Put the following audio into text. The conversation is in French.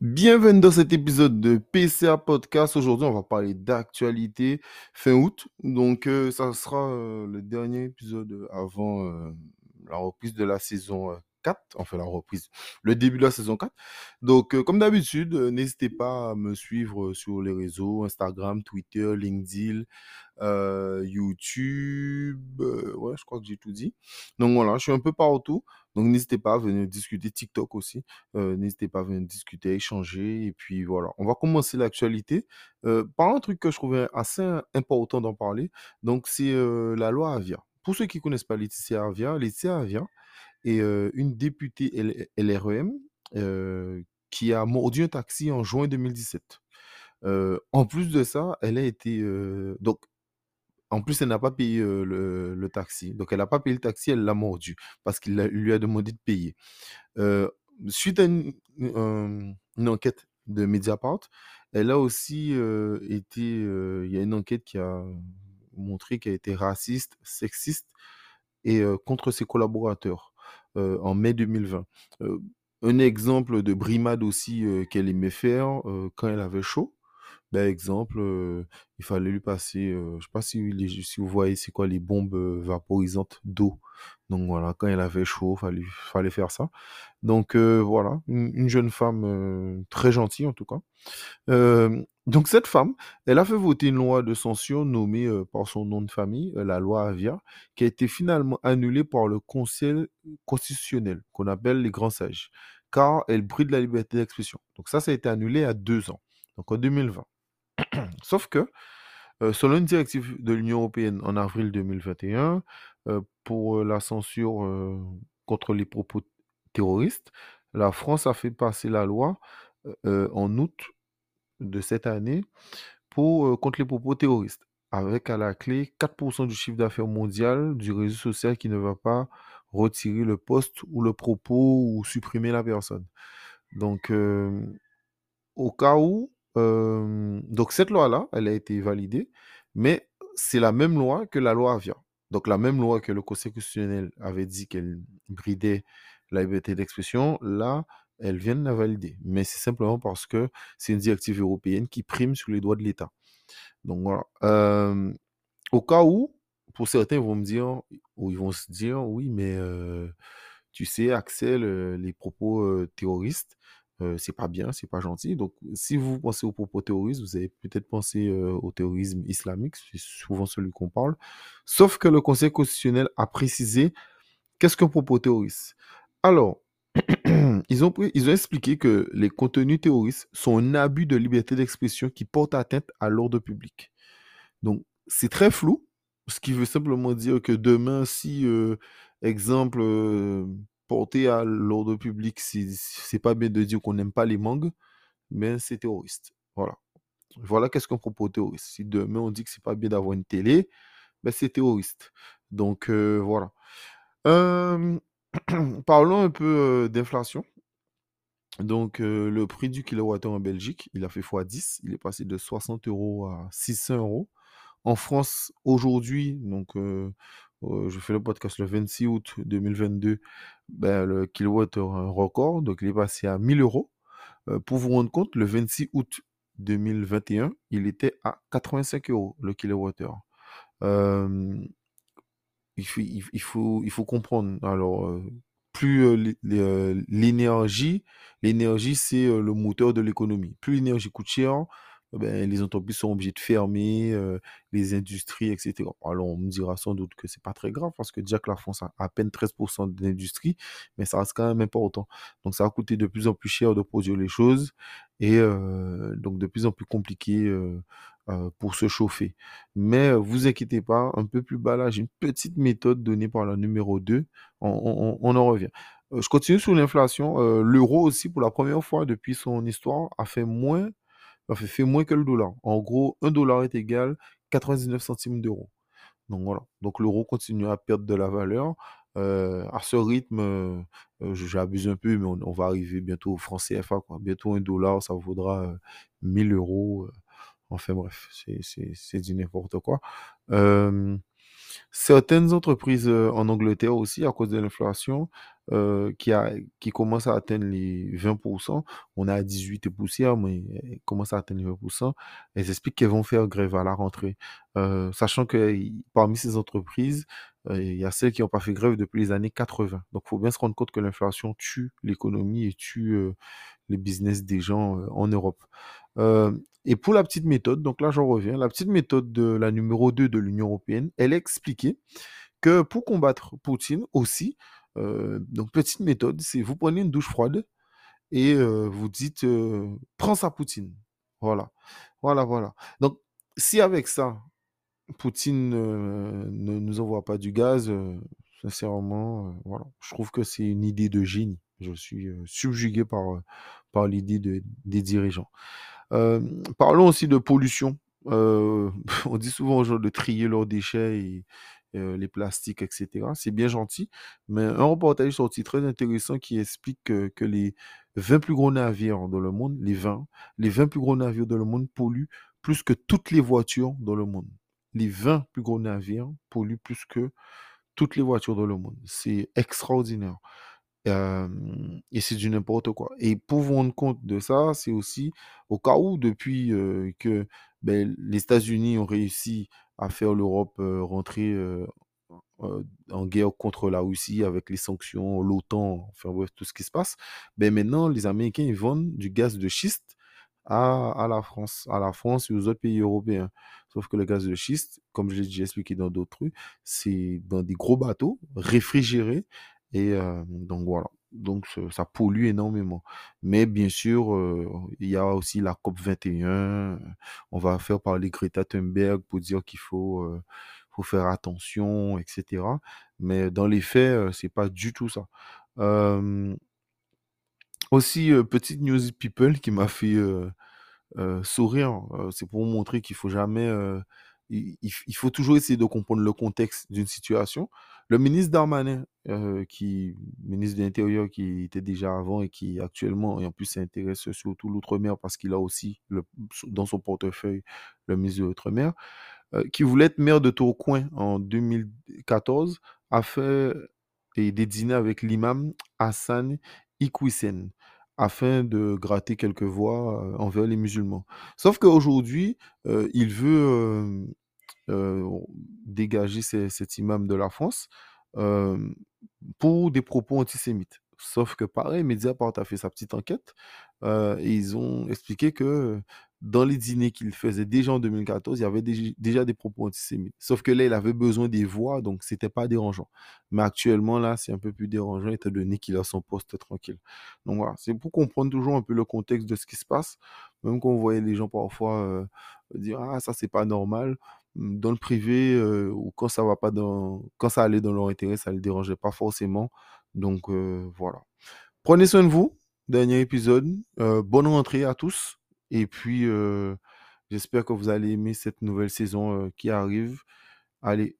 Bienvenue dans cet épisode de PCA Podcast. Aujourd'hui, on va parler d'actualité fin août. Donc, euh, ça sera euh, le dernier épisode avant euh, la reprise de la saison 4. Enfin, la reprise, le début de la saison 4. Donc, comme d'habitude, n'hésitez pas à me suivre sur les réseaux Instagram, Twitter, LinkedIn, YouTube. ouais, je crois que j'ai tout dit. Donc, voilà, je suis un peu partout. Donc n'hésitez pas à venir discuter TikTok aussi. Euh, n'hésitez pas à venir discuter, échanger. Et puis voilà, on va commencer l'actualité euh, par un truc que je trouvais assez important d'en parler. Donc c'est euh, la loi Avia. Pour ceux qui ne connaissent pas Laetitia Avia, Laetitia Avia est une députée LREM qui a mordu un taxi en juin 2017. en plus de ça, elle a été... donc en plus, elle n'a pas payé le, taxi. Donc, elle n'a pas payé le taxi, elle l'a mordu parce qu'il lui a demandé de payer. suite à une, enquête de Mediapart, elle a aussi été. Il y a une enquête qui a montré qu'elle été raciste, sexiste et contre ses collaborateurs en mai 2020. un exemple de brimade aussi qu'elle aimait faire quand elle avait chaud. Ben, exemple, il fallait lui passer, je sais pas si vous voyez c'est quoi les bombes, vaporisantes d'eau. Donc voilà, quand elle avait chaud, fallait fallait faire ça. Donc voilà, une jeune femme, très gentille en tout cas. donc cette femme, elle a fait voter une loi de censure nommée, par son nom de famille, la loi Avia, qui a été finalement annulée par le Conseil constitutionnel, qu'on appelle les grands sages, car elle bride la liberté d'expression. Donc ça, ça a été annulé à deux ans, donc en 2020. Sauf que, selon une directive de l'Union européenne en avril 2021, pour la censure contre les propos terroristes, la France a fait passer la loi en août de cette année pour, contre les propos terroristes, avec à la clé 4% du chiffre d'affaires mondial du réseau social qui ne va pas retirer le poste ou le propos ou supprimer la personne. Donc, au cas où donc cette loi-là, elle a été validée, mais c'est la même loi que la loi Avia. Donc la même loi que le Conseil constitutionnel avait dit qu'elle bridait la liberté d'expression, là, elle vient de la valider. Mais c'est simplement parce que c'est une directive européenne qui prime sur les droits de l'État. Donc voilà. au cas où, pour certains, ils vont me dire, ou ils vont se dire, oui, mais tu sais, Axel, les propos terroristes, c'est pas bien, c'est pas gentil. Donc, si vous pensez au propos terroriste, vous avez peut-être pensé au terrorisme islamique, c'est souvent celui qu'on parle. Sauf que le Conseil constitutionnel a précisé qu'est-ce qu'un propos terroriste. Alors, ils, ont, ils ont expliqué que les contenus terroristes sont un abus de liberté d'expression qui porte atteinte à l'ordre public. Donc, c'est très flou, ce qui veut simplement dire que demain, si, exemple, porter à l'ordre public, c'est pas bien de dire qu'on n'aime pas les mangues, mais c'est terroriste. Voilà. Voilà qu'est-ce qu'on propose terroriste. Si demain on dit que c'est pas bien d'avoir une télé, ben c'est terroriste. Donc euh, voilà. parlons un peu euh, d'inflation. Donc euh, le prix du kilowattheure en Belgique, il a fait x10. Il est passé de 60 euros à 600 euros. En France, aujourd'hui, donc je fais le podcast le 26 août 2022, ben, le kilowattheure un record, donc il est passé à 1000 euros. pour vous rendre compte, le 26 août 2021, il était à 85 euros le kilowattheure. il, faut, il, faut, il faut comprendre. Alors, plus l'énergie, l'énergie c'est le moteur de l'économie. Plus l'énergie coûte cher, ben, les entreprises sont obligées de fermer, les industries, etc. Alors, on me dira sans doute que c'est pas très grave parce que déjà que la France a à peine 13% de l'industrie, mais ça reste quand même important. Donc, ça va coûter de plus en plus cher de produire les choses et donc de plus en plus compliqué pour se chauffer. Mais vous inquiétez pas, un peu plus bas là, j'ai une petite méthode donnée par la numéro 2. On, on en revient. Je continue sur l'inflation. L'euro aussi, pour la première fois depuis son histoire, a fait moins fait, moins que le dollar. En gros, un dollar est égal 99 centimes d'euros. Donc voilà. Donc l'euro continue à perdre de la valeur. Euh, à ce rythme, euh, euh, j'abuse un peu, mais on, va arriver bientôt au franc CFA. Bientôt un dollar, ça vaudra 1000 euros. enfin bref, c'est du n'importe quoi. Certaines entreprises euh, en Angleterre aussi, à cause de l'inflation, euh, qui, a, qui commence à atteindre les 20%, on est à 18 et poussière, mais elles commencent à atteindre les 20%, elles expliquent qu'elles vont faire grève à la rentrée. Euh, sachant que parmi ces entreprises, il y a celles qui n'ont pas fait grève depuis les années 80. Donc, il faut bien se rendre compte que l'inflation tue l'économie et tue les business des gens en Europe. et pour la petite méthode, donc là j'en reviens, la petite méthode de la numéro 2 de l'Union européenne, elle expliquait que pour combattre Poutine aussi, donc petite méthode, c'est vous prenez une douche froide et vous dites prends ça Poutine. Voilà, voilà, voilà. Donc si avec ça, Poutine ne nous envoie pas du gaz, sincèrement, voilà, je trouve que c'est une idée de génie. Je suis subjugué par, l'idée des dirigeants. parlons aussi de pollution. on dit souvent aux gens de trier leurs déchets et les plastiques, etc. C'est bien gentil, mais un reportage sorti très intéressant qui explique que, que, les 20 plus gros navires dans le monde, les 20, les 20 plus gros navires dans le monde polluent plus que toutes les voitures dans le monde. Les 20 plus gros navires polluent plus que toutes les voitures dans le monde. C'est extraordinaire et c'est du n'importe quoi. Et pour vous rendre compte de ça, c'est aussi au cas où, depuis que ben, les États-Unis ont réussi à faire l'Europe rentrer en guerre contre la Russie avec les sanctions, l'OTAN, enfin bref, tout ce qui se passe, ben maintenant, les Américains, ils vendent du gaz de schiste à, la France, à la France et aux autres pays européens. Sauf que le gaz de schiste, comme je l'ai déjà expliqué dans d'autres trucs, c'est dans des gros bateaux réfrigérés et donc voilà. Donc ça pollue énormément. Mais bien sûr, il y a aussi la COP 21. On va faire parler Greta Thunberg pour dire qu'il faut, faut faire attention, etc. Mais dans les faits, c'est pas du tout ça. Aussi, petite news people qui m'a fait sourire. c'est pour montrer qu'il faut jamais il, faut toujours essayer de comprendre le contexte d'une situation. Le ministre Darmanin, euh, qui ministre de l'Intérieur, qui était déjà avant et qui actuellement, et en plus s'intéresse surtout l'outre-mer parce qu'il a aussi le, dans son portefeuille le ministre de l'outre-mer, euh, qui voulait être maire de Tourcoing en 2014, a fait des dîners avec l'imam Hassan Ikwisen afin de gratter quelques voix euh, envers les musulmans. Sauf qu'aujourd'hui, il veut dégager cet imam de la France pour des propos antisémites. Sauf que pareil, Mediapart a fait sa petite enquête et ils ont expliqué que dans les dîners qu'il faisait déjà en 2014, il y avait déjà des propos antisémites. Sauf que là, il avait besoin des voix, donc c'était pas dérangeant. Mais actuellement, là, c'est un peu plus dérangeant étant donné qu'il a son poste tranquille. Donc voilà, c'est pour comprendre toujours un peu le contexte de ce qui se passe. Même quand on voyait les gens parfois dire Ah, ça, c'est pas normal dans le privé euh, ou quand ça va pas dans quand ça allait dans leur intérêt, ça ne les dérangeait pas forcément. Donc euh, voilà. Prenez soin de vous. Dernier épisode. Euh, bonne rentrée à tous. Et puis j'espère que vous allez aimer cette nouvelle saison qui arrive. Allez,